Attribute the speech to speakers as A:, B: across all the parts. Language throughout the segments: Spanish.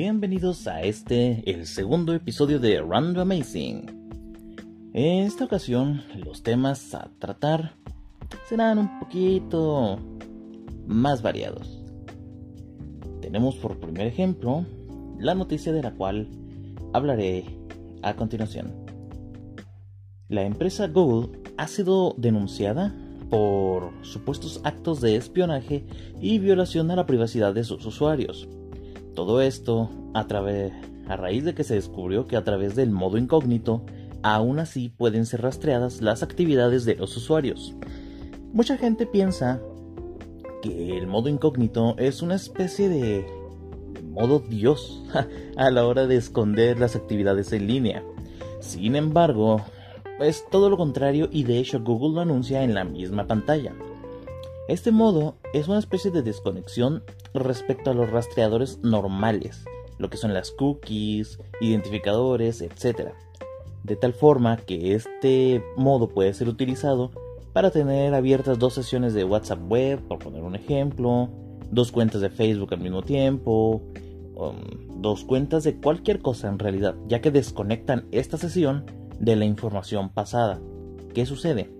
A: Bienvenidos a este, el segundo episodio de Random Amazing. En esta ocasión, los temas a tratar serán un poquito más variados. Tenemos por primer ejemplo la noticia de la cual hablaré a continuación. La empresa Google ha sido denunciada por supuestos actos de espionaje y violación a la privacidad de sus usuarios. Todo esto a, través, a raíz de que se descubrió que a través del modo incógnito aún así pueden ser rastreadas las actividades de los usuarios. Mucha gente piensa que el modo incógnito es una especie de modo Dios a la hora de esconder las actividades en línea. Sin embargo, es todo lo contrario y de hecho Google lo anuncia en la misma pantalla. Este modo es una especie de desconexión respecto a los rastreadores normales, lo que son las cookies, identificadores, etc. De tal forma que este modo puede ser utilizado para tener abiertas dos sesiones de WhatsApp web, por poner un ejemplo, dos cuentas de Facebook al mismo tiempo, um, dos cuentas de cualquier cosa en realidad, ya que desconectan esta sesión de la información pasada. ¿Qué sucede?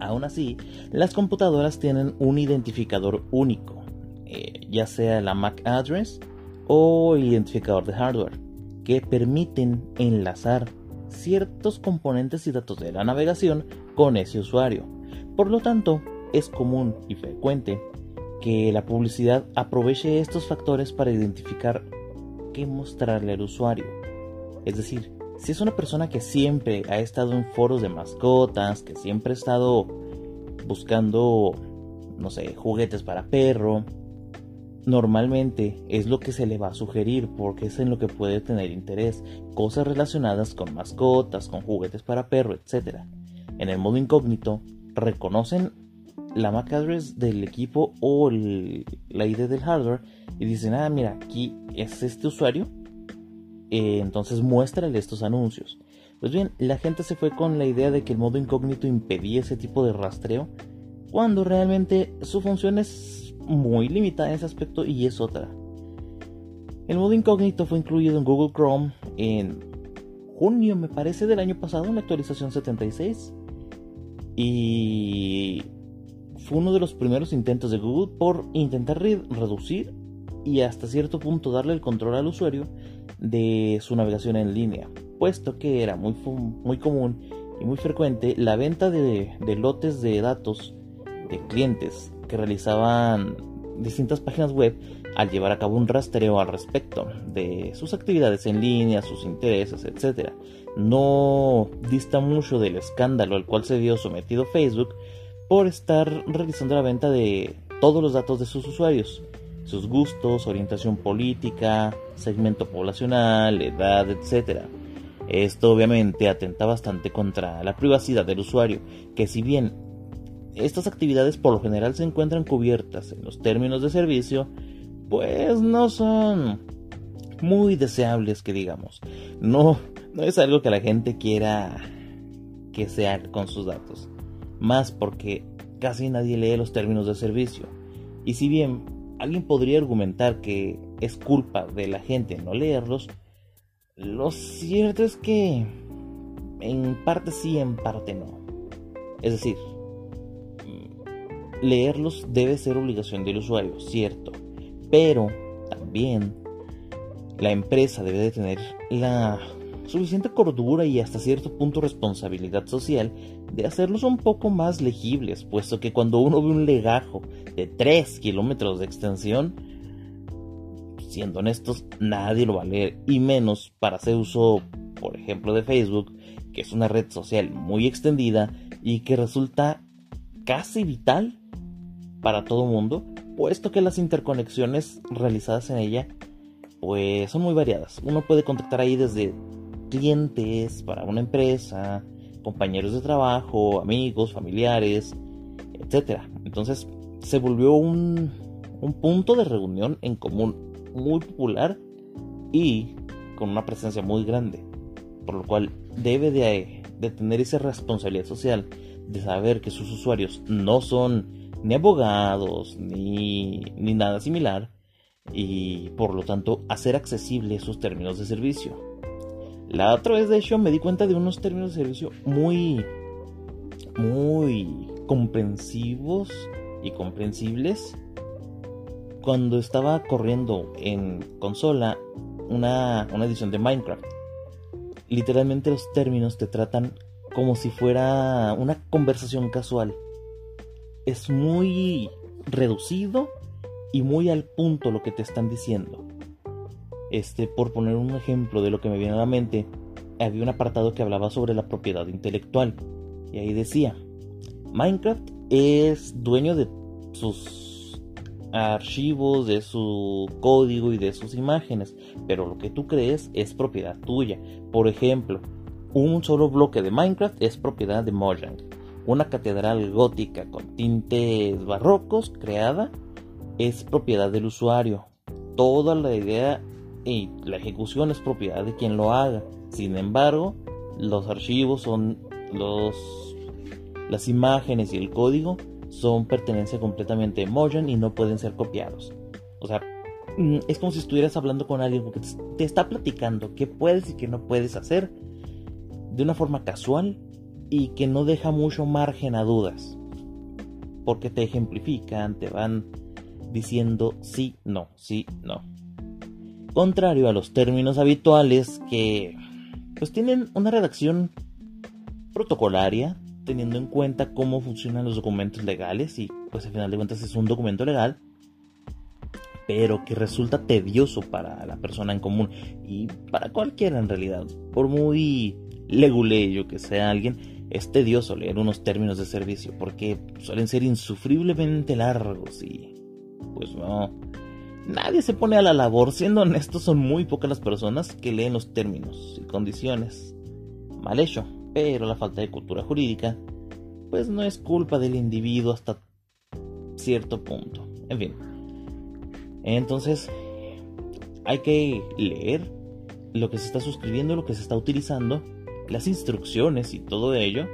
A: Aún así, las computadoras tienen un identificador único, eh, ya sea la MAC address o identificador de hardware, que permiten enlazar ciertos componentes y datos de la navegación con ese usuario. Por lo tanto, es común y frecuente que la publicidad aproveche estos factores para identificar qué mostrarle al usuario. Es decir, si es una persona que siempre ha estado en foros de mascotas, que siempre ha estado buscando, no sé, juguetes para perro, normalmente es lo que se le va a sugerir porque es en lo que puede tener interés, cosas relacionadas con mascotas, con juguetes para perro, etc. En el modo incógnito, reconocen la MAC address del equipo o la ID del hardware y dicen, ah, mira, aquí es este usuario eh, entonces muéstrale estos anuncios. Pues bien, la gente se fue con la idea de que el modo incógnito impedía ese tipo de rastreo, cuando realmente su función es muy limitada en ese aspecto y es otra. El modo incógnito fue incluido en Google Chrome en junio, me parece, del año pasado, en la actualización 76. Y fue uno de los primeros intentos de Google por intentar reducir y hasta cierto punto darle el control al usuario de su navegación en línea, puesto que era muy, muy común y muy frecuente la venta de, lotes de datos de clientes realizaban distintas páginas web al llevar a cabo un rastreo al respecto de sus actividades en línea, sus intereses, etc. No dista mucho del escándalo al cual se vio sometido Facebook por estar realizando la venta de todos los datos de sus usuarios, sus gustos, orientación política, segmento poblacional, edad, etc. Esto obviamente atenta bastante contra la privacidad del usuario, que si bien estas actividades por lo general se encuentran cubiertas en los términos de servicio, pues no son muy deseables que digamos. No, no es algo que la gente quiera que se haga con sus datos. Más porque casi nadie lee los términos de servicio. Y si bien alguien podría argumentar que es culpa de la gente no leerlos, lo cierto es que en parte sí, en parte no. Es decir, leerlos debe ser obligación del usuario, cierto, pero también la empresa debe de tener la suficiente cordura y hasta cierto punto responsabilidad social de hacerlos un poco más legibles, puesto que cuando uno ve un legajo de 3 kilómetros de extensión, siendo honestos, nadie lo va a leer, y menos para hacer uso, por ejemplo, de Facebook, que es una red social muy extendida y que resulta casi vital para todo mundo, puesto que las interconexiones realizadas en ella pues son muy variadas. Uno puede contactar ahí desde clientes para una empresa, compañeros de trabajo, amigos, familiares, etc. Entonces se volvió un, un punto de reunión en común muy popular y con una presencia muy grande, por lo cual debe de, de tener esa responsabilidad social de saber que sus usuarios no son ni abogados ni, ni nada similar y por lo tanto hacer accesible esos términos de servicio. La otra vez de hecho me di cuenta de unos términos de servicio muy muy comprensivos y comprensibles cuando estaba corriendo en consola una, una edición de Minecraft. Literalmente los términos te tratan como si fuera una conversación casual. Es muy reducido y muy al punto lo que te están diciendo. Este, por poner un ejemplo de lo que me viene a la mente, había un apartado que hablaba sobre la propiedad intelectual. Y ahí decía, Minecraft es dueño de sus archivos, de su código y de sus imágenes, pero lo que tú crees es propiedad tuya. Por ejemplo, un solo bloque de Minecraft es propiedad de Mojang. Una catedral gótica con tintes barrocos creada es propiedad del usuario. Toda la idea y la ejecución es propiedad de quien lo haga. Sin embargo, los archivos son los las imágenes y el código son pertenencia completamente de Mojang y no pueden ser copiados. O sea, mm, es como si estuvieras hablando con alguien que te está platicando qué puedes y qué no puedes hacer de una forma casual y que no deja mucho margen a dudas. Porque te ejemplifican, te van diciendo sí, no, sí, no. Contrario a los términos habituales que pues tienen una redacción protocolaria, teniendo en cuenta cómo funcionan los documentos legales y pues al final de cuentas es un documento legal, pero que resulta tedioso para la persona en común y para cualquiera en realidad, por muy leguleyo que sea alguien, es tedioso leer unos términos de servicio porque suelen ser insufriblemente largos y pues no. Nadie se pone a la labor, siendo honestos son muy pocas las personas que leen los términos y condiciones. Mal hecho pero la falta de cultura jurídica pues no es culpa del individuo hasta cierto punto. En fin. Entonces, hay que leer lo que se está suscribiendo, lo que se está utilizando, las instrucciones y todo ello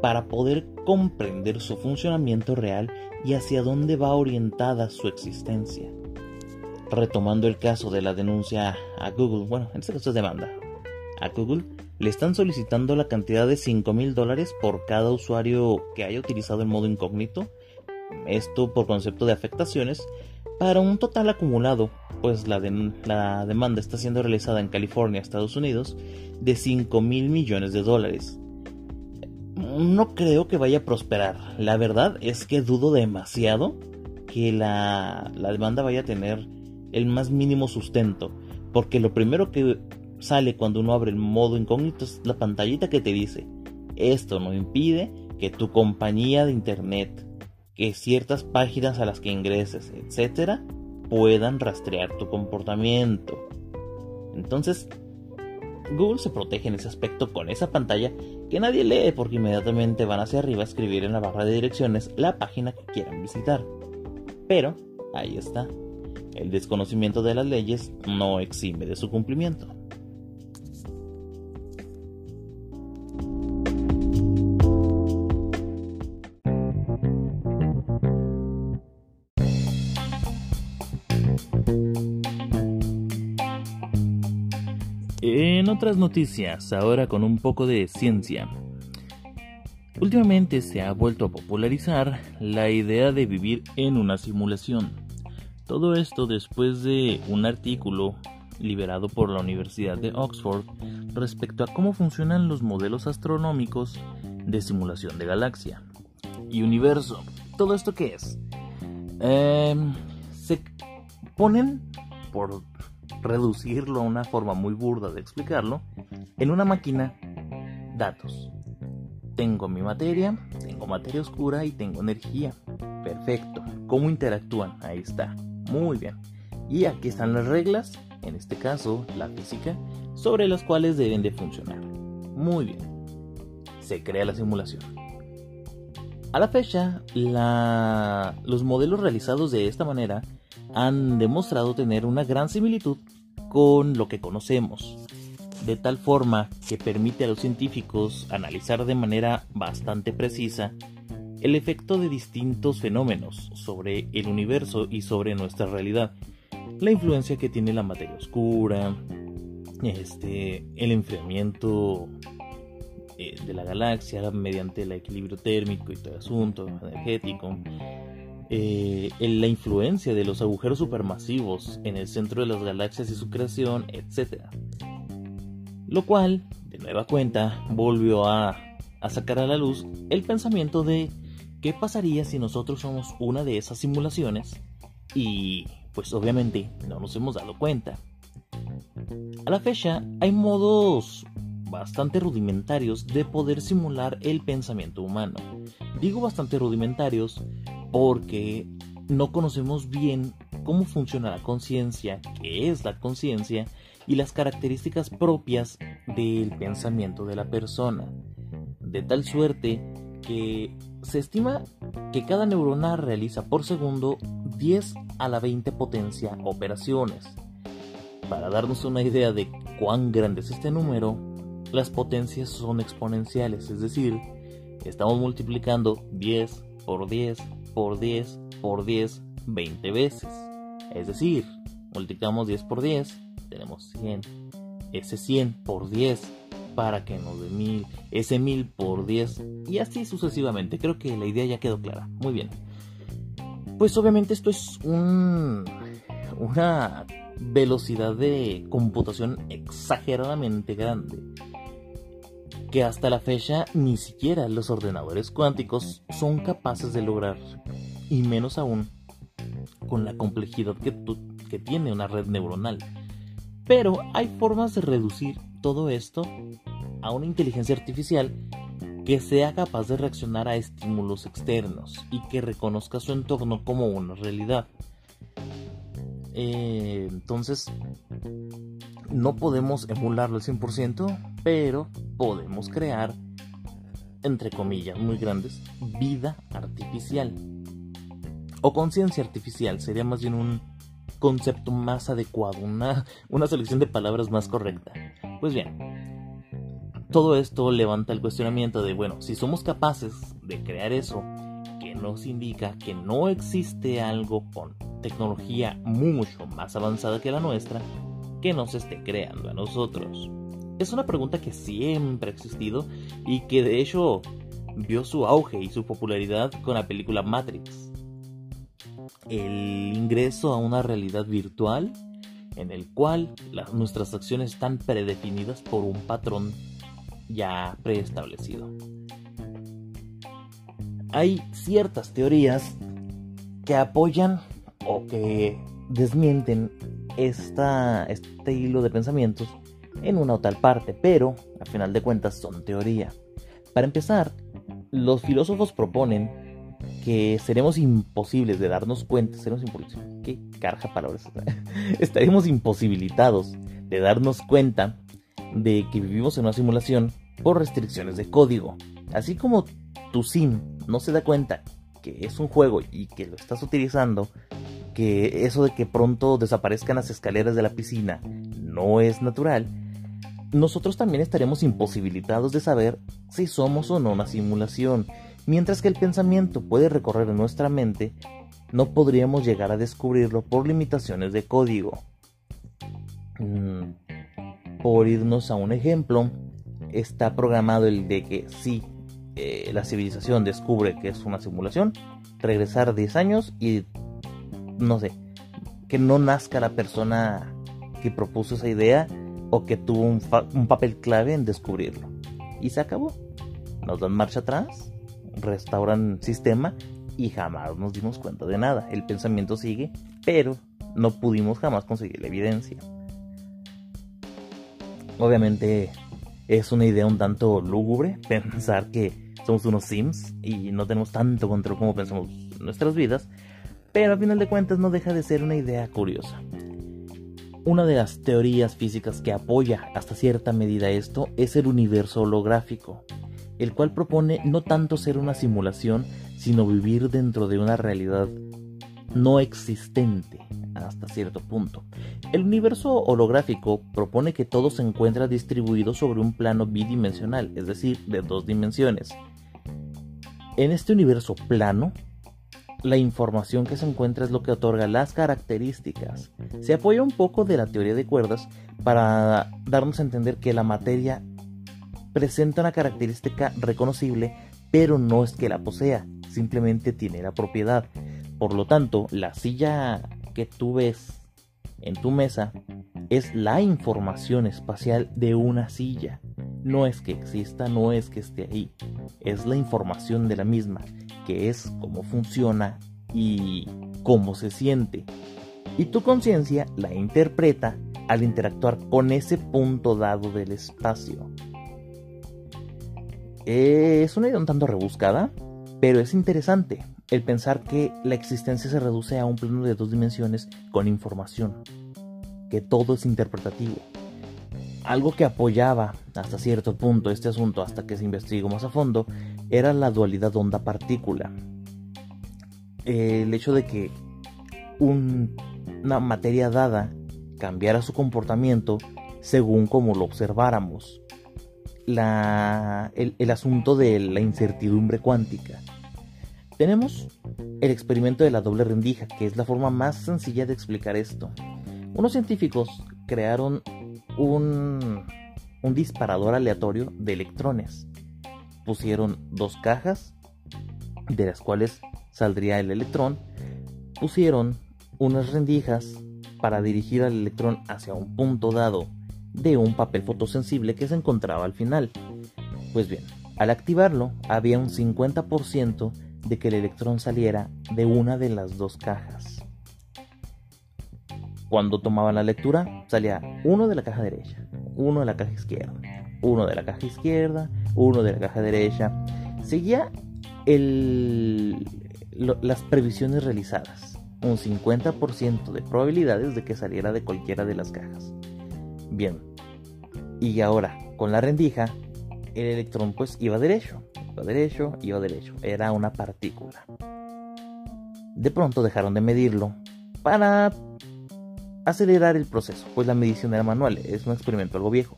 A: para poder comprender su funcionamiento real y hacia dónde va orientada su existencia. Retomando el caso de la denuncia a Google, bueno, en este caso es demanda, a Google, le están solicitando la cantidad de 5 mil dólares por cada usuario que haya utilizado el modo incógnito, esto por concepto de afectaciones, para un total acumulado, pues la, la demanda está siendo realizada en California, Estados Unidos, de 5 mil millones de dólares. No creo que vaya a prosperar, la verdad es que dudo demasiado que la, la demanda vaya a tener el más mínimo sustento, porque lo primero que sale cuando uno abre el modo incógnito es la pantallita que te dice, esto no impide que tu compañía de internet, que ciertas páginas a las que ingreses, etcétera, puedan rastrear tu comportamiento. Entonces, Google se protege en ese aspecto con esa pantalla que nadie lee porque inmediatamente van hacia arriba a escribir en la barra de direcciones la página que quieran visitar. Pero, ahí está. El desconocimiento de las leyes no exime de su cumplimiento. En otras noticias, ahora con un poco de ciencia. Últimamente se ha vuelto a popularizar la idea de vivir en una simulación. Todo esto después de un artículo liberado por la Universidad de Oxford respecto a cómo funcionan los modelos astronómicos de simulación de galaxia y universo. ¿Todo esto qué es? Em, se ponen por reducirlo a una forma muy burda de explicarlo, en una máquina, datos. Tengo mi materia, tengo materia oscura y tengo energía. Perfecto. ¿Cómo interactúan? Ahí está. Muy bien. Y aquí están las reglas, en este caso la física, sobre las cuales deben de funcionar. Muy bien. Se crea la simulación. A la fecha, los modelos realizados de esta manera han demostrado tener una gran similitud con lo que conocemos, de tal forma que permite a los científicos analizar de manera bastante precisa el efecto de distintos fenómenos sobre el universo y sobre nuestra realidad, la influencia que tiene la materia oscura, este, el enfriamiento eh, de la galaxia mediante el equilibrio térmico y todo el asunto energético, eh, la influencia de los agujeros supermasivos en el centro de las galaxias y su creación, etc. Lo cual, de nueva cuenta, volvió a, a sacar a la luz el pensamiento de qué pasaría si nosotros somos una de esas simulaciones y pues obviamente no nos hemos dado cuenta. A la fecha hay modos bastante rudimentarios de poder simular el pensamiento humano. Digo bastante rudimentarios porque no conocemos bien cómo funciona la conciencia, qué es la conciencia y las características propias del pensamiento de la persona. De tal suerte que se estima que cada neurona realiza por segundo 10 a la 20 potencia operaciones. Para darnos una idea de cuán grande es este número, las potencias son exponenciales, es decir, estamos multiplicando 10 por 10 por 10 por 10 20 veces. Es decir, multiplicamos 10 por 10, tenemos 100. Ese 100 por 10 para que nos dé 1000, ese 1000 por 10 y así sucesivamente. Creo que la idea ya quedó clara. Muy bien. Pues obviamente esto es un, una velocidad de computación exageradamente grande que hasta la fecha ni siquiera los ordenadores cuánticos son capaces de lograr, y menos aún con la complejidad que, que tiene una red neuronal. Pero hay formas de reducir todo esto a una inteligencia artificial que sea capaz de reaccionar a estímulos externos y que reconozca su entorno como una realidad. Eh, entonces, no podemos emularlo al 100%, pero podemos crear, entre comillas muy grandes, vida artificial. O conciencia artificial, sería más bien un concepto más adecuado, una, una selección de palabras más correcta. Pues bien, todo esto levanta el cuestionamiento de, bueno, si somos capaces de crear eso, que nos indica que no existe algo con tecnología mucho más avanzada que la nuestra, que nos esté creando a nosotros. Es una pregunta que siempre ha existido y que de hecho vio su auge y su popularidad con la película Matrix. El ingreso a una realidad virtual en el cual nuestras acciones están predefinidas por un patrón ya preestablecido. Hay ciertas teorías que apoyan o que desmienten esta, este hilo de pensamientos en una o tal parte, pero a final de cuentas son teoría. Para empezar, los filósofos proponen que seremos imposibles de darnos cuenta, seremos imposibles, qué carja palabras, estaremos imposibilitados de darnos cuenta de que vivimos en una simulación por restricciones de código. Así como tu sim no se da cuenta que es un juego y que lo estás utilizando, que eso de que pronto desaparezcan las escaleras de la piscina no es natural, nosotros también estaremos imposibilitados de saber si somos o no una simulación. Mientras que el pensamiento puede recorrer nuestra mente, no podríamos llegar a descubrirlo por limitaciones de código. Mm, por irnos a un ejemplo, está programado el de que si eh, la civilización descubre que es una simulación, regresar 10 años y no sé, que no nazca la persona que propuso esa idea o que tuvo un, un papel clave en descubrirlo. Y se acabó. Nos dan marcha atrás, restauran sistema y jamás nos dimos cuenta de nada. El pensamiento sigue, pero no pudimos jamás conseguir la evidencia. Obviamente es una idea un tanto lúgubre pensar que somos unos sims y no tenemos tanto control como pensamos nuestras vidas, pero a final de cuentas no deja de ser una idea curiosa. Una de las teorías físicas que apoya hasta cierta medida esto es el universo holográfico, el cual propone no tanto ser una simulación, sino vivir dentro de una realidad no existente hasta cierto punto. El universo holográfico propone que todo se encuentra distribuido sobre un plano bidimensional, es decir, de dos dimensiones. En este universo plano, la información que se encuentra es lo que otorga las características. Se apoya un poco de la teoría de cuerdas para darnos a entender que la materia presenta una característica reconocible, pero no es que la posea, simplemente tiene la propiedad. Por lo tanto, la silla que tú ves en tu mesa es la información espacial de una silla. No es que exista, no es que esté ahí, es la información de la misma, que es cómo funciona y cómo se siente. Y tu conciencia la interpreta al interactuar con ese punto dado del espacio. Es una idea un tanto rebuscada, pero es interesante el pensar que la existencia se reduce a un plano de dos dimensiones con información que todo es interpretativo. Algo que apoyaba hasta cierto punto este asunto, hasta que se investigó más a fondo, era la dualidad onda-partícula. El hecho de que una materia dada cambiara su comportamiento según como lo observáramos. el, el asunto de la incertidumbre cuántica. Tenemos el experimento de la doble rendija, que es la forma más sencilla de explicar esto. Unos científicos crearon un, disparador aleatorio de electrones. Pusieron dos cajas, de las cuales saldría el electrón. Pusieron unas rendijas para dirigir al electrón hacia un punto dado de un papel fotosensible que se encontraba al final. Pues bien, al activarlo había un 50% de que el electrón saliera de una de las dos cajas. Cuando tomaban la lectura, salía uno de la caja derecha, uno de la caja izquierda, uno de la caja izquierda, uno de la caja derecha. Seguía las previsiones realizadas, un 50% de probabilidades de que saliera de cualquiera de las cajas. Bien, y ahora con la rendija, el electrón pues iba derecho, iba derecho, iba derecho, era una partícula. De pronto dejaron de medirlo para acelerar el proceso, pues la medición era manual, es un experimento algo viejo.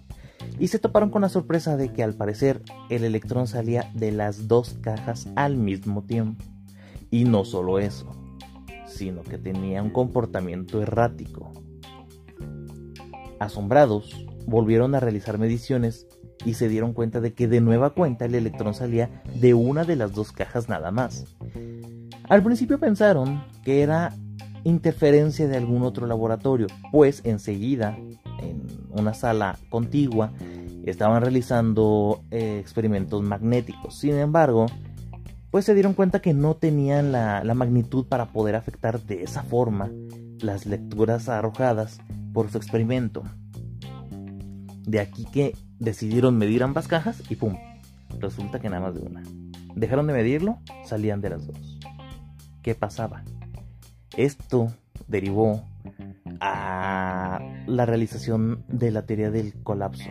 A: Y se toparon con la sorpresa de que al parecer el electrón salía de las dos cajas al mismo tiempo. Y no solo eso, sino que tenía un comportamiento errático. Asombrados, volvieron a realizar mediciones y se dieron cuenta de que de nueva cuenta el electrón salía de una de las dos cajas nada más. Al principio pensaron que era interferencia de algún otro laboratorio, pues enseguida, en una sala contigua, estaban realizando eh, experimentos magnéticos. Sin embargo, pues se dieron cuenta que no tenían la, la magnitud para poder afectar de esa forma las lecturas arrojadas por su experimento. De aquí que decidieron medir ambas cajas y ¡pum! Resulta que nada más de una. Dejaron de medirlo, salían de las dos. ¿Qué pasaba? Esto derivó a la realización de la teoría del colapso.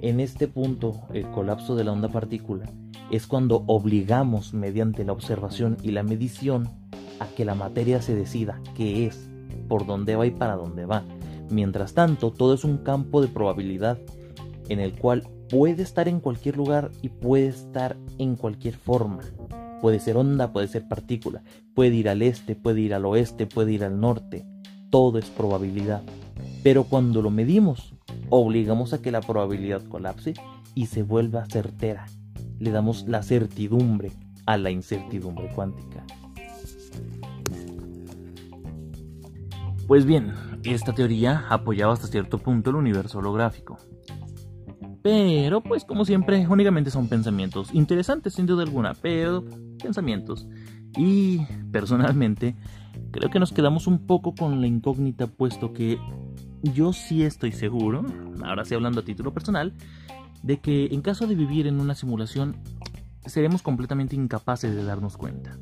A: En este punto, el colapso de la onda partícula es cuando obligamos mediante la observación y la medición a que la materia se decida qué es, por dónde va y para dónde va. Mientras tanto, todo es un campo de probabilidad en el cual puede estar en cualquier lugar y puede estar en cualquier forma. Puede ser onda, puede ser partícula, puede ir al este, puede ir al oeste, puede ir al norte. Todo es probabilidad. Pero cuando lo medimos, obligamos a que la probabilidad colapse y se vuelva certera. Le damos la certidumbre a la incertidumbre cuántica. Pues bien, esta teoría apoyaba hasta cierto punto el universo holográfico. Pero, pues como siempre, únicamente son pensamientos interesantes sin duda alguna, pero pensamientos. Y personalmente, creo que nos quedamos un poco con la incógnita, puesto que yo sí estoy seguro, ahora sí hablando a título personal, de que en caso de vivir en una simulación, seremos completamente incapaces de darnos cuenta.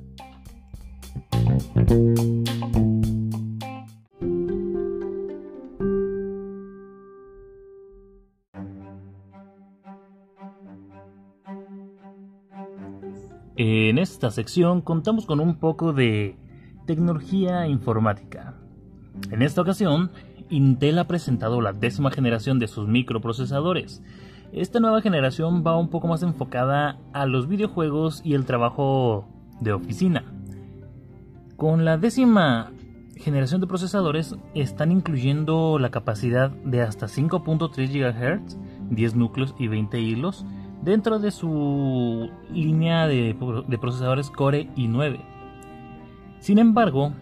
A: En esta sección contamos con un poco de tecnología informática. En esta ocasión, Intel ha presentado la décima generación de sus microprocesadores. Esta nueva generación va un poco más enfocada a los videojuegos y el trabajo de oficina. Con la décima generación de procesadores están incluyendo la capacidad de hasta 5.3 GHz, 10 núcleos y 20 hilos dentro de su línea de, procesadores Core i9. Sin embargo,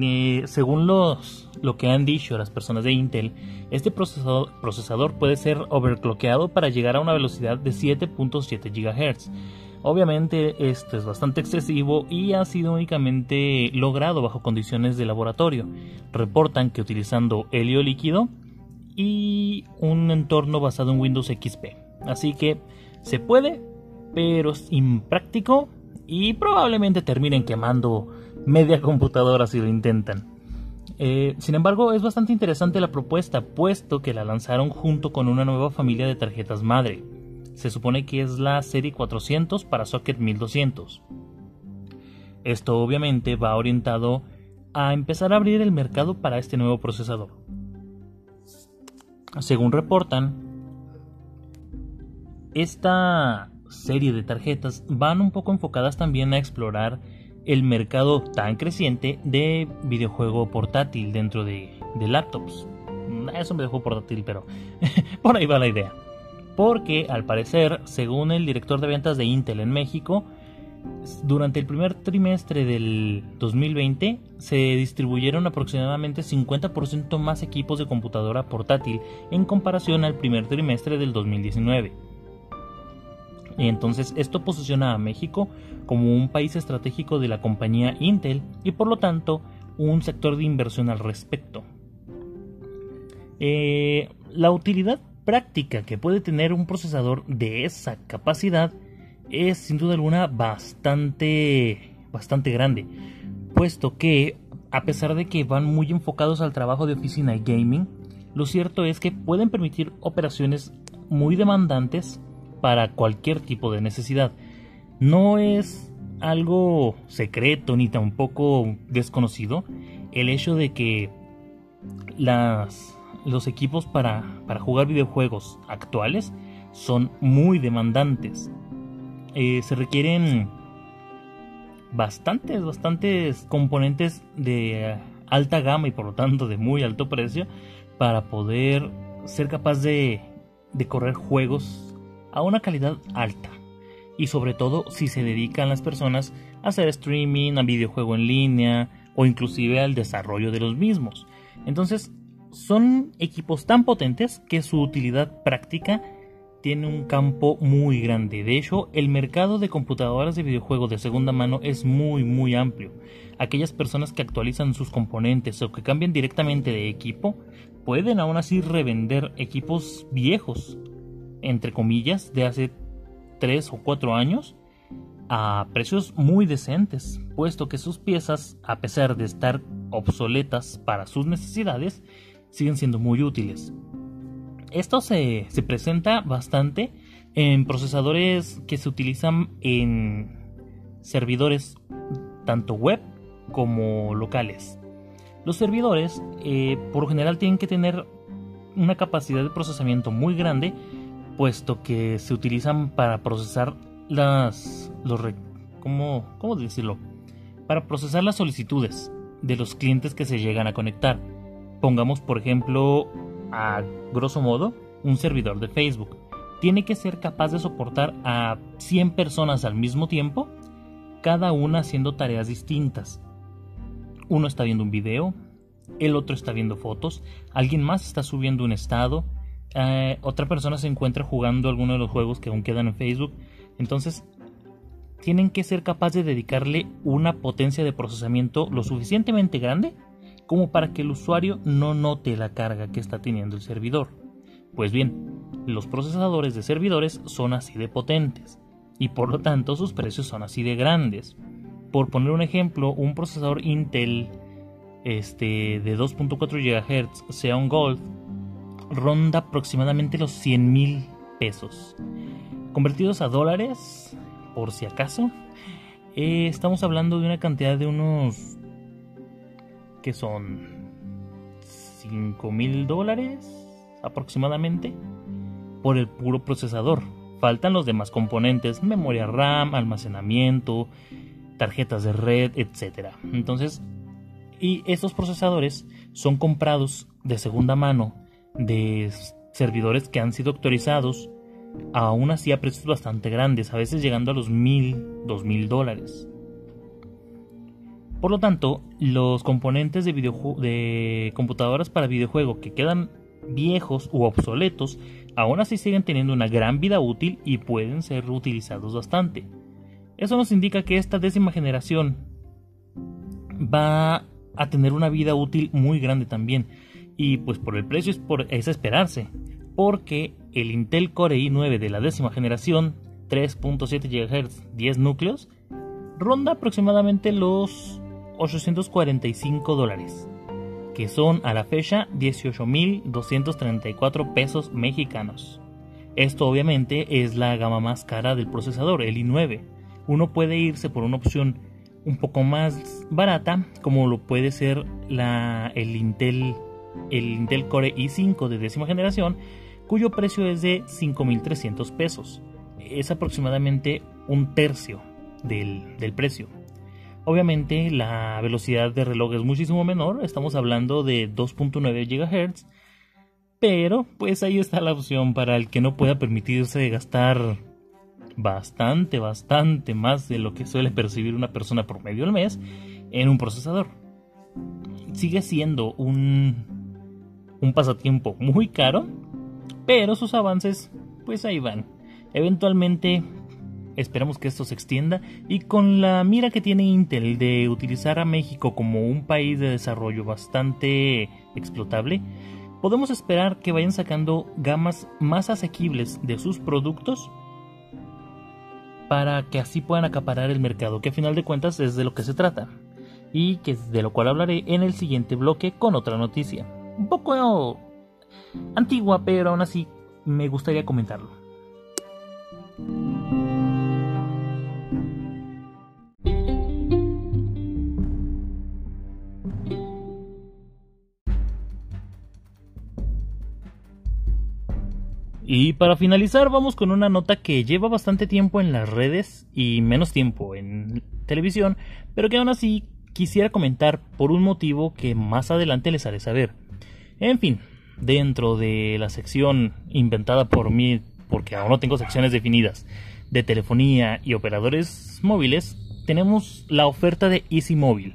A: eh, según lo que han dicho las personas de Intel, este procesador, procesador puede ser overclockeado para llegar a una velocidad de 7.7 GHz Obviamente esto es bastante excesivo y ha sido únicamente logrado bajo condiciones de laboratorio. Reportan que utilizando helio líquido y un entorno basado en Windows XP. Así que se puede, pero es impráctico y probablemente terminen quemando media computadora si lo intentan. Eh, sin embargo, es bastante interesante la propuesta, puesto que la lanzaron junto con una nueva familia de tarjetas madre se supone que es la serie 400 para socket 1200. Esto obviamente va orientado a empezar a abrir el mercado para este nuevo procesador. Según reportan, esta serie de tarjetas van un poco enfocadas también a explorar el mercado tan creciente de videojuego portátil dentro de, de laptops. Es un videojuego portátil, pero por ahí va la idea porque al parecer, según el director de ventas de Intel en México, durante el primer trimestre del 2020 se distribuyeron aproximadamente 50% más equipos de computadora portátil en comparación al primer trimestre del 2019. Y entonces esto posiciona a México como un país estratégico de la compañía Intel y por lo tanto un sector de inversión al respecto. Eh, la utilidad práctica que puede tener un procesador de esa capacidad es sin duda alguna bastante bastante grande, puesto que a pesar de que van muy enfocados al trabajo de oficina y gaming, lo cierto es que pueden permitir operaciones muy demandantes para cualquier tipo de necesidad. No es algo secreto ni tampoco desconocido el hecho de que las los equipos para, jugar videojuegos actuales son muy demandantes. Eh, se requieren bastantes, bastantes componentes de alta gama y por lo tanto de muy alto precio para poder ser capaz de, de correr juegos a una calidad alta. Y sobre todo si se dedican las personas a hacer streaming, a videojuego en línea o inclusive al desarrollo de los mismos. Entonces son equipos tan potentes que su utilidad práctica tiene un campo muy grande. De hecho, el mercado de computadoras de videojuegos de segunda mano es muy muy amplio. Aquellas personas que actualizan sus componentes o que cambian directamente de equipo pueden aún así revender equipos viejos, entre comillas, de hace 3 o 4 años a precios muy decentes, puesto que sus piezas, a pesar de estar obsoletas para sus necesidades, siguen siendo muy útiles. Esto se, presenta bastante en procesadores que se utilizan en servidores tanto web como locales. Los servidores eh, por general tienen que tener una capacidad de procesamiento muy grande puesto que se utilizan para procesar las los ¿cómo, cómo decirlo? Para procesar las solicitudes de los clientes que se llegan a conectar. Pongamos, por ejemplo, a grosso modo, un servidor de Facebook. Tiene que ser capaz de soportar a 100 personas al mismo tiempo, cada una haciendo tareas distintas. Uno está viendo un video, el otro está viendo fotos, alguien más está subiendo un estado, eh, otra persona se encuentra jugando alguno de los juegos que aún quedan en Facebook. Entonces, tienen que ser capaces de dedicarle una potencia de procesamiento lo suficientemente grande como para que el usuario no note la carga que está teniendo el servidor. Pues bien, los procesadores de servidores son así de potentes y por lo tanto sus precios son así de grandes. Por poner un ejemplo, un procesador Intel este, de 2.4 GHz Xeon Gold ronda aproximadamente los 100 mil pesos. Convertidos a dólares, por si acaso, eh, estamos hablando de una cantidad de unos que son 5 mil dólares aproximadamente por el puro procesador. Faltan los demás componentes, memoria RAM, almacenamiento, tarjetas de red, etc. Entonces, y estos procesadores son comprados de segunda mano de servidores que han sido actualizados aún así a precios bastante grandes, a veces llegando a los mil, dos mil dólares. Por lo tanto, los componentes de, de computadoras para videojuego que quedan viejos u obsoletos, aún así siguen teniendo una gran vida útil y pueden ser reutilizados bastante. Eso nos indica que esta décima generación va a tener una vida útil muy grande también. Y pues por el precio es, por, es esperarse, porque el Intel Core i9 de la décima generación, 3.7 GHz, 10 núcleos, ronda aproximadamente los 845 dólares, que son a la fecha 18.234 pesos mexicanos. Esto obviamente es la gama más cara del procesador, el i9. Uno puede irse por una opción un poco más barata, como lo puede ser la, el, Intel, el Intel Core i5 de décima generación, cuyo precio es de 5.300 pesos. Es aproximadamente un tercio del, del precio. Obviamente la velocidad de reloj es muchísimo menor, estamos hablando de 2.9 GHz, pero pues ahí está la opción para el que no pueda permitirse gastar bastante, bastante más de lo que suele percibir una persona por medio al mes en un procesador. Sigue siendo un, un pasatiempo muy caro, pero sus avances, pues ahí van. Eventualmente esperamos que esto se extienda y con la mira que tiene Intel de utilizar a México como un país de desarrollo bastante explotable, podemos esperar que vayan sacando gamas más asequibles de sus productos para que así puedan acaparar el mercado, que a final de cuentas es de lo que se trata, y que de lo cual hablaré en el siguiente bloque con otra noticia. Un poco antigua, pero aún así me gustaría comentarlo. Y para finalizar vamos con una nota que lleva bastante tiempo en las redes y menos tiempo en televisión, pero que aún así quisiera comentar por un motivo que más adelante les haré saber. En fin, dentro de la sección inventada por mí, porque aún no tengo secciones definidas, de telefonía y operadores móviles, tenemos la oferta de Easy Móvil.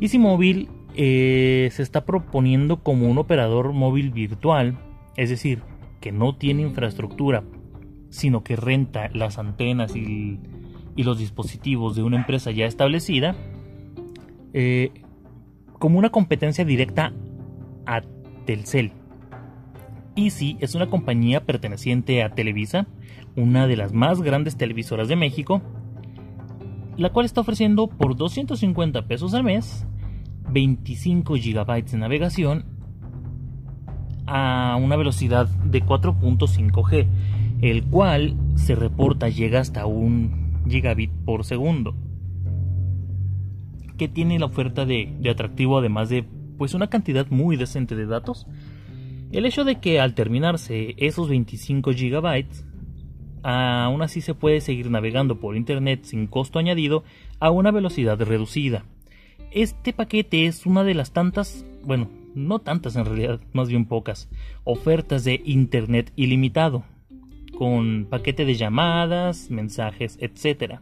A: Easy Móvil eh, se está proponiendo como un operador móvil virtual, es decir, que no tiene infraestructura, sino que renta las antenas y, los dispositivos de una empresa ya establecida, eh, como una competencia directa a Telcel. Easy es una compañía perteneciente a Televisa, una de las más grandes televisoras de México, la cual está ofreciendo por 250 pesos al mes 25 GB de navegación a una velocidad de 4.5G, el cual se reporta llega hasta un gigabit por segundo, que tiene la oferta de atractivo además de pues una cantidad muy decente de datos. El hecho de que al terminarse esos 25 GB, aún así se puede seguir navegando por Internet sin costo añadido a una velocidad reducida. Este paquete es una de las tantas, bueno, no tantas en realidad, más bien pocas, ofertas de Internet ilimitado, con paquete de llamadas, mensajes, etc.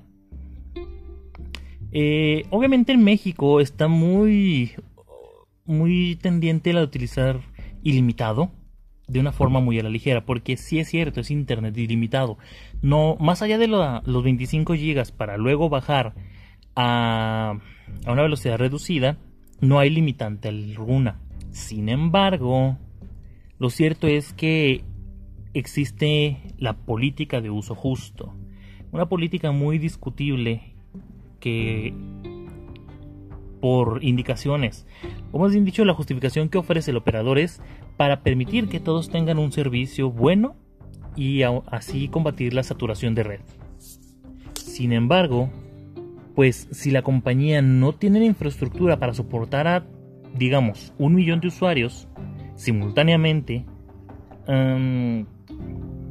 A: Eh, obviamente en México está muy muy tendiente a utilizar ilimitado de una forma muy a la ligera, porque si es cierto, es internet ilimitado. No, más allá de los 25 GB para luego bajar a, a una velocidad reducida, no hay limitante alguna. Sin embargo, lo cierto es que existe la política de uso justo, una política muy discutible que por indicaciones, o más bien dicho, la justificación que ofrece el operador es para permitir que todos tengan un servicio bueno y así combatir la saturación de red. Sin embargo, pues si la compañía no tiene la infraestructura para soportar a, digamos, un millón de usuarios simultáneamente, em,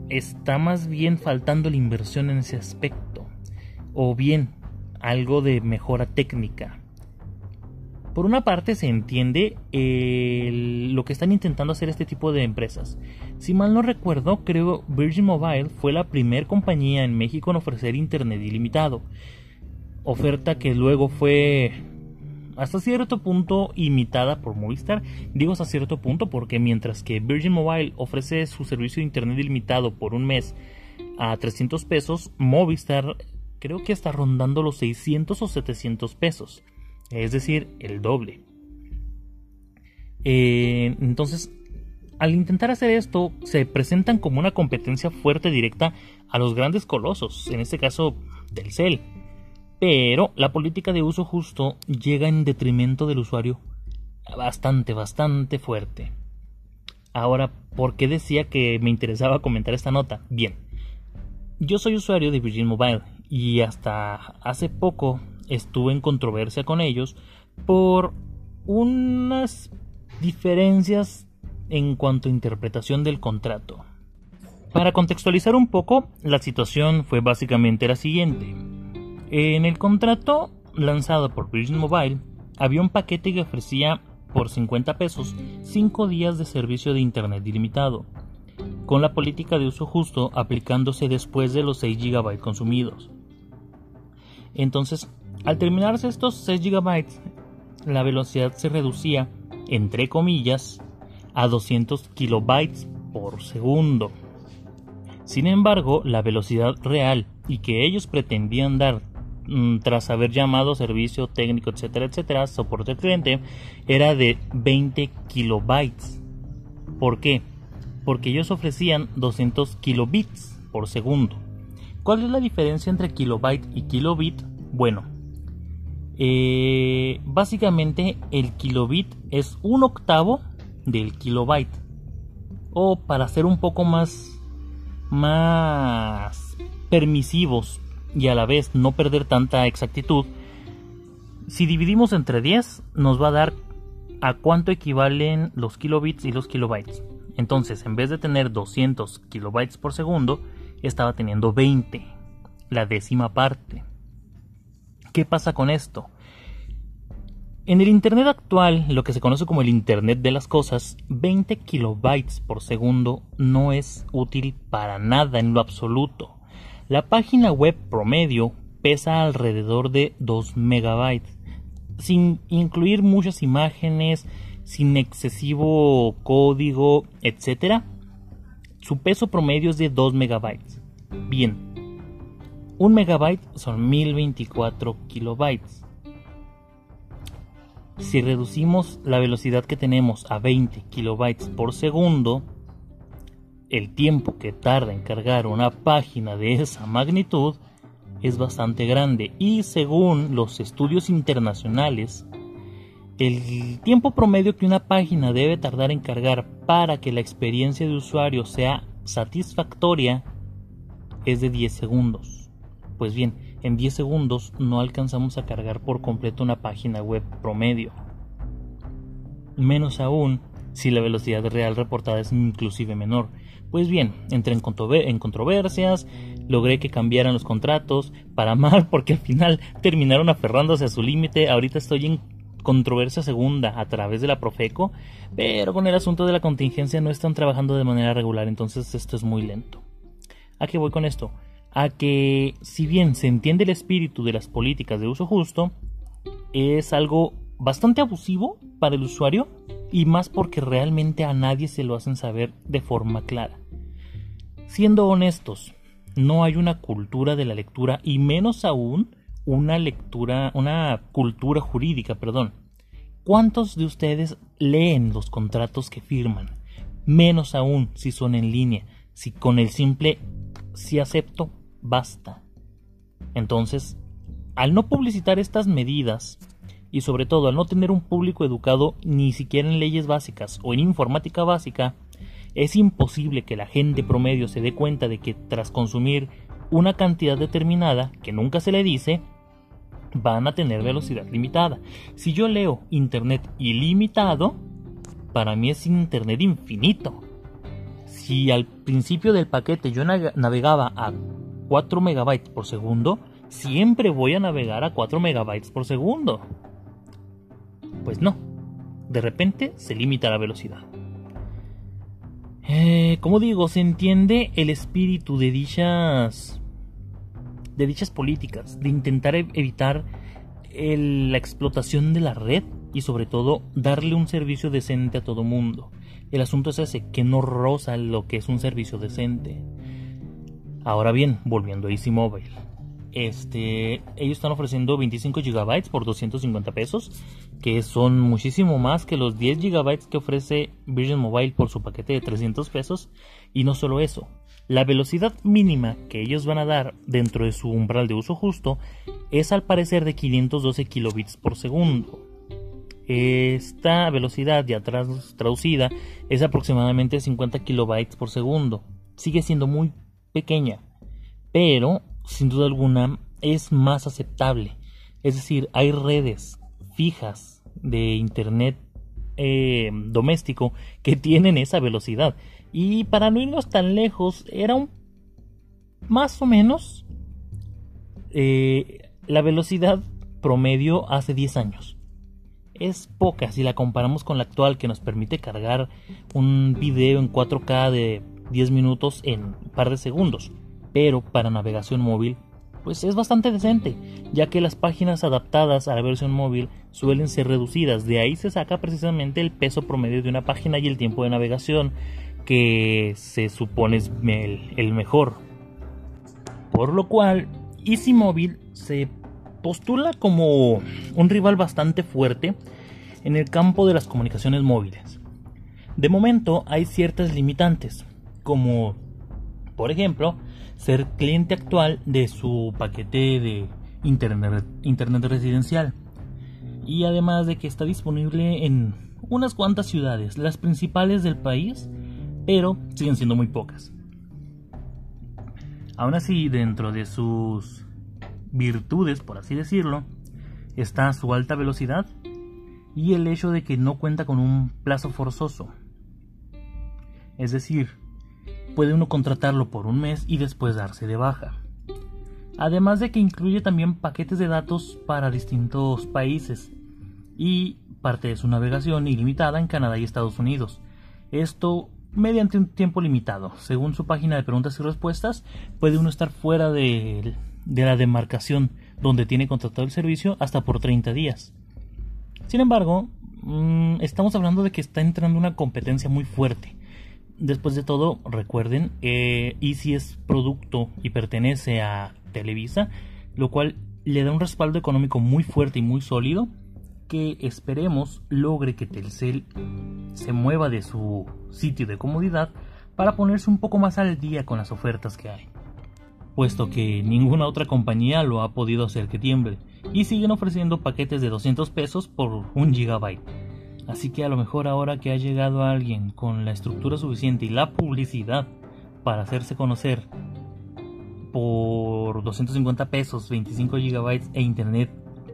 A: está más bien faltando la inversión en ese aspecto. O bien,
B: algo de mejora técnica. Por una parte se entiende lo que están intentando hacer este tipo de empresas. Si mal no recuerdo, creo Virgin Mobile fue la primera compañía en México en ofrecer Internet ilimitado. Oferta que luego fue hasta cierto punto imitada por Movistar. Digo hasta cierto punto porque mientras que Virgin Mobile ofrece su servicio de Internet ilimitado por un mes a 300 pesos, Movistar creo que está rondando los 600 o 700 pesos es decir, el doble. Eh, entonces, al intentar hacer esto, se presentan como una competencia fuerte directa a los grandes colosos, en este caso Telcel. Pero la política de uso justo llega en detrimento del usuario bastante, bastante fuerte. Ahora, ¿por qué decía que me interesaba comentar esta nota? Bien, yo soy usuario de Virgin Mobile y hasta hace poco estuve en controversia con ellos por unas diferencias en cuanto a interpretación del contrato. Para contextualizar un poco, la situación fue básicamente la siguiente. En el contrato lanzado por Virgin Mobile, había un paquete que ofrecía por 50 pesos 5 días de servicio de Internet ilimitado, con la política de uso justo aplicándose después de los 6 GB consumidos. Entonces, al terminarse estos 6 GB, la velocidad se reducía, entre comillas, a 200 kilobytes por segundo. Sin embargo, la velocidad real y que ellos pretendían dar mm, tras haber llamado servicio técnico, etcétera, etcétera, soporte al cliente, era de 20 kilobytes. ¿Por qué? Porque ellos ofrecían 200 kilobits por segundo. ¿Cuál es la diferencia entre kilobyte y kilobit? Bueno, eh, básicamente el kilobit es un octavo del kilobyte. O para ser un poco más, más permisivos y a la vez no perder tanta exactitud, si dividimos entre 10 nos va a dar a cuánto equivalen los kilobits y los kilobytes. Entonces, en vez de tener 200 kilobytes por segundo, estaba teniendo 20, la décima parte. ¿Qué pasa con esto? En el Internet actual, lo que se conoce como el Internet de las Cosas, 20 kilobytes por segundo no es útil para nada en lo absoluto. La página web promedio pesa alrededor de 2 megabytes, sin incluir muchas imágenes, sin excesivo código, etc. Su peso promedio es de 2 megabytes. Bien, un megabyte son 1024 kilobytes. Si reducimos la velocidad que tenemos a 20 kilobytes por segundo, el tiempo que tarda en cargar una página de esa magnitud es bastante grande y según los estudios internacionales, el tiempo promedio que una página debe tardar en cargar para que la experiencia de usuario sea satisfactoria es de 10 segundos. Pues bien, en 10 segundos no alcanzamos a cargar por completo una página web promedio. Menos aún si la velocidad real reportada es inclusive menor. Pues bien, entré en, controversias, logré que cambiaran los contratos, para mal porque al final terminaron aferrándose a su límite, ahorita estoy en controversia segunda a través de la Profeco, pero con el asunto de la contingencia no están trabajando de manera regular, entonces esto es muy lento. ¿A qué voy con esto? A que si bien se entiende el espíritu de las políticas de uso justo, es algo bastante abusivo para el usuario y más porque realmente a nadie se lo hacen saber de forma clara. Siendo honestos, no hay una cultura de la lectura y menos aún una lectura, una cultura jurídica, perdón. ¿Cuántos de ustedes leen los contratos que firman? Menos aún si son en línea, si con el simple si acepto basta. Entonces, al no publicitar estas medidas, y sobre todo al no tener un público educado ni siquiera en leyes básicas o en informática básica, es imposible que la gente promedio se dé cuenta de que tras consumir una cantidad determinada, que nunca se le dice, van a tener velocidad limitada. Si yo leo Internet ilimitado, para mí es Internet infinito. Si al principio del paquete yo navegaba a 4 megabytes por segundo, siempre voy a navegar a 4 megabytes por segundo. Pues no, de repente se limita la velocidad. Eh, como digo, se entiende el espíritu de dichas de dichas políticas, de intentar evitar la explotación de la red y sobre todo darle un servicio decente a todo mundo. El asunto es ese, que no roza lo que es un servicio decente. Ahora bien, volviendo a Easy Mobile. Este, ellos están ofreciendo 25 GB por 250 pesos, que son muchísimo más que los 10 GB que ofrece Virgin Mobile por su paquete de 300 pesos. Y no solo eso, la velocidad mínima que ellos van a dar dentro de su umbral de uso justo es al parecer de 512 kilobits por segundo. Esta velocidad ya traducida es aproximadamente 50 kilobytes por segundo. Sigue siendo muy pequeña, pero sin duda alguna es más aceptable. Es decir, hay redes fijas de internet eh, doméstico que tienen esa velocidad. Y para no irnos tan lejos, era un más o menos eh, la velocidad promedio hace 10 años. Es poca si la comparamos con la actual que nos permite cargar un video en 4K de 10 minutos en un par de segundos, pero para navegación móvil pues es bastante decente, ya que las páginas adaptadas a la versión móvil suelen ser reducidas, de ahí se saca precisamente el peso promedio de una página y el tiempo de navegación, que se supone es el, mejor. Por lo cual, Easy Mobile se postula como un rival bastante fuerte en el campo de las comunicaciones móviles. De momento hay ciertas limitantes, como por ejemplo ser cliente actual de su paquete de internet, internet residencial y además de que está disponible en unas cuantas ciudades, las principales del país, pero siguen siendo muy pocas. Aún así, dentro de sus virtudes, por así decirlo, está su alta velocidad y el hecho de que no cuenta con un plazo forzoso. Es decir, puede uno contratarlo por un mes y después darse de baja. Además de que incluye también paquetes de datos para distintos países y parte de su navegación ilimitada en Canadá y Estados Unidos. Esto mediante un tiempo limitado. Según su página de preguntas y respuestas, puede uno estar fuera de, la demarcación donde tiene contratado el servicio hasta por 30 días. Sin embargo, mm, estamos hablando de que está entrando una competencia muy fuerte Después de todo, recuerden, eh, Easy es producto y pertenece a Televisa, lo cual le da un respaldo económico muy fuerte y muy sólido que esperemos logre que Telcel se mueva de su sitio de comodidad para ponerse un poco más al día con las ofertas que hay, puesto que ninguna otra compañía lo ha podido hacer que tiemble y siguen ofreciendo paquetes de 200 pesos por un gigabyte Así que a lo mejor ahora que ha llegado alguien con la estructura suficiente y la publicidad para hacerse conocer por 250 pesos, 25 gigabytes e internet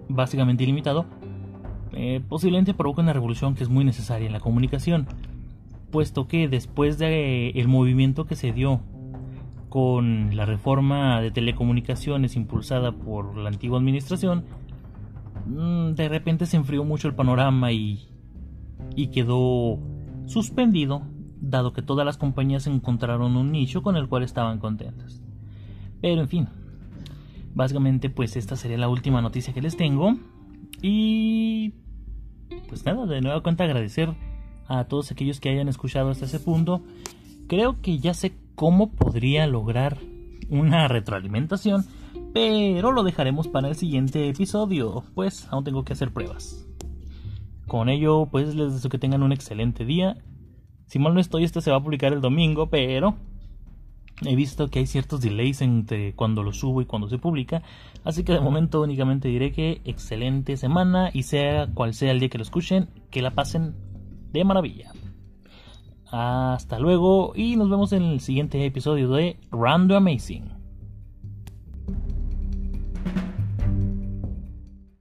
B: básicamente ilimitado, eh, posiblemente provoque una revolución que es muy necesaria en la comunicación, puesto que después del el movimiento que se dio con la reforma de telecomunicaciones impulsada por la antigua administración, mm, de repente se enfrió mucho el panorama y y quedó suspendido dado que todas las compañías encontraron un nicho con el cual estaban contentas. Pero en fin, básicamente pues esta sería la última noticia que les tengo y pues nada, de nueva cuenta agradecer a todos aquellos que hayan escuchado hasta ese punto. Creo que ya sé cómo podría lograr una retroalimentación, pero lo dejaremos para el siguiente episodio, pues aún tengo que hacer pruebas. Con ello, pues les deseo que tengan un excelente día. Si mal no estoy, este se va a publicar el domingo, pero he visto que hay ciertos delays entre cuando lo subo y cuando se publica. Así que de momento únicamente diré que excelente semana y sea cual sea el día que lo escuchen, que la pasen de maravilla. Hasta luego y nos vemos en el siguiente episodio de Random Amazing.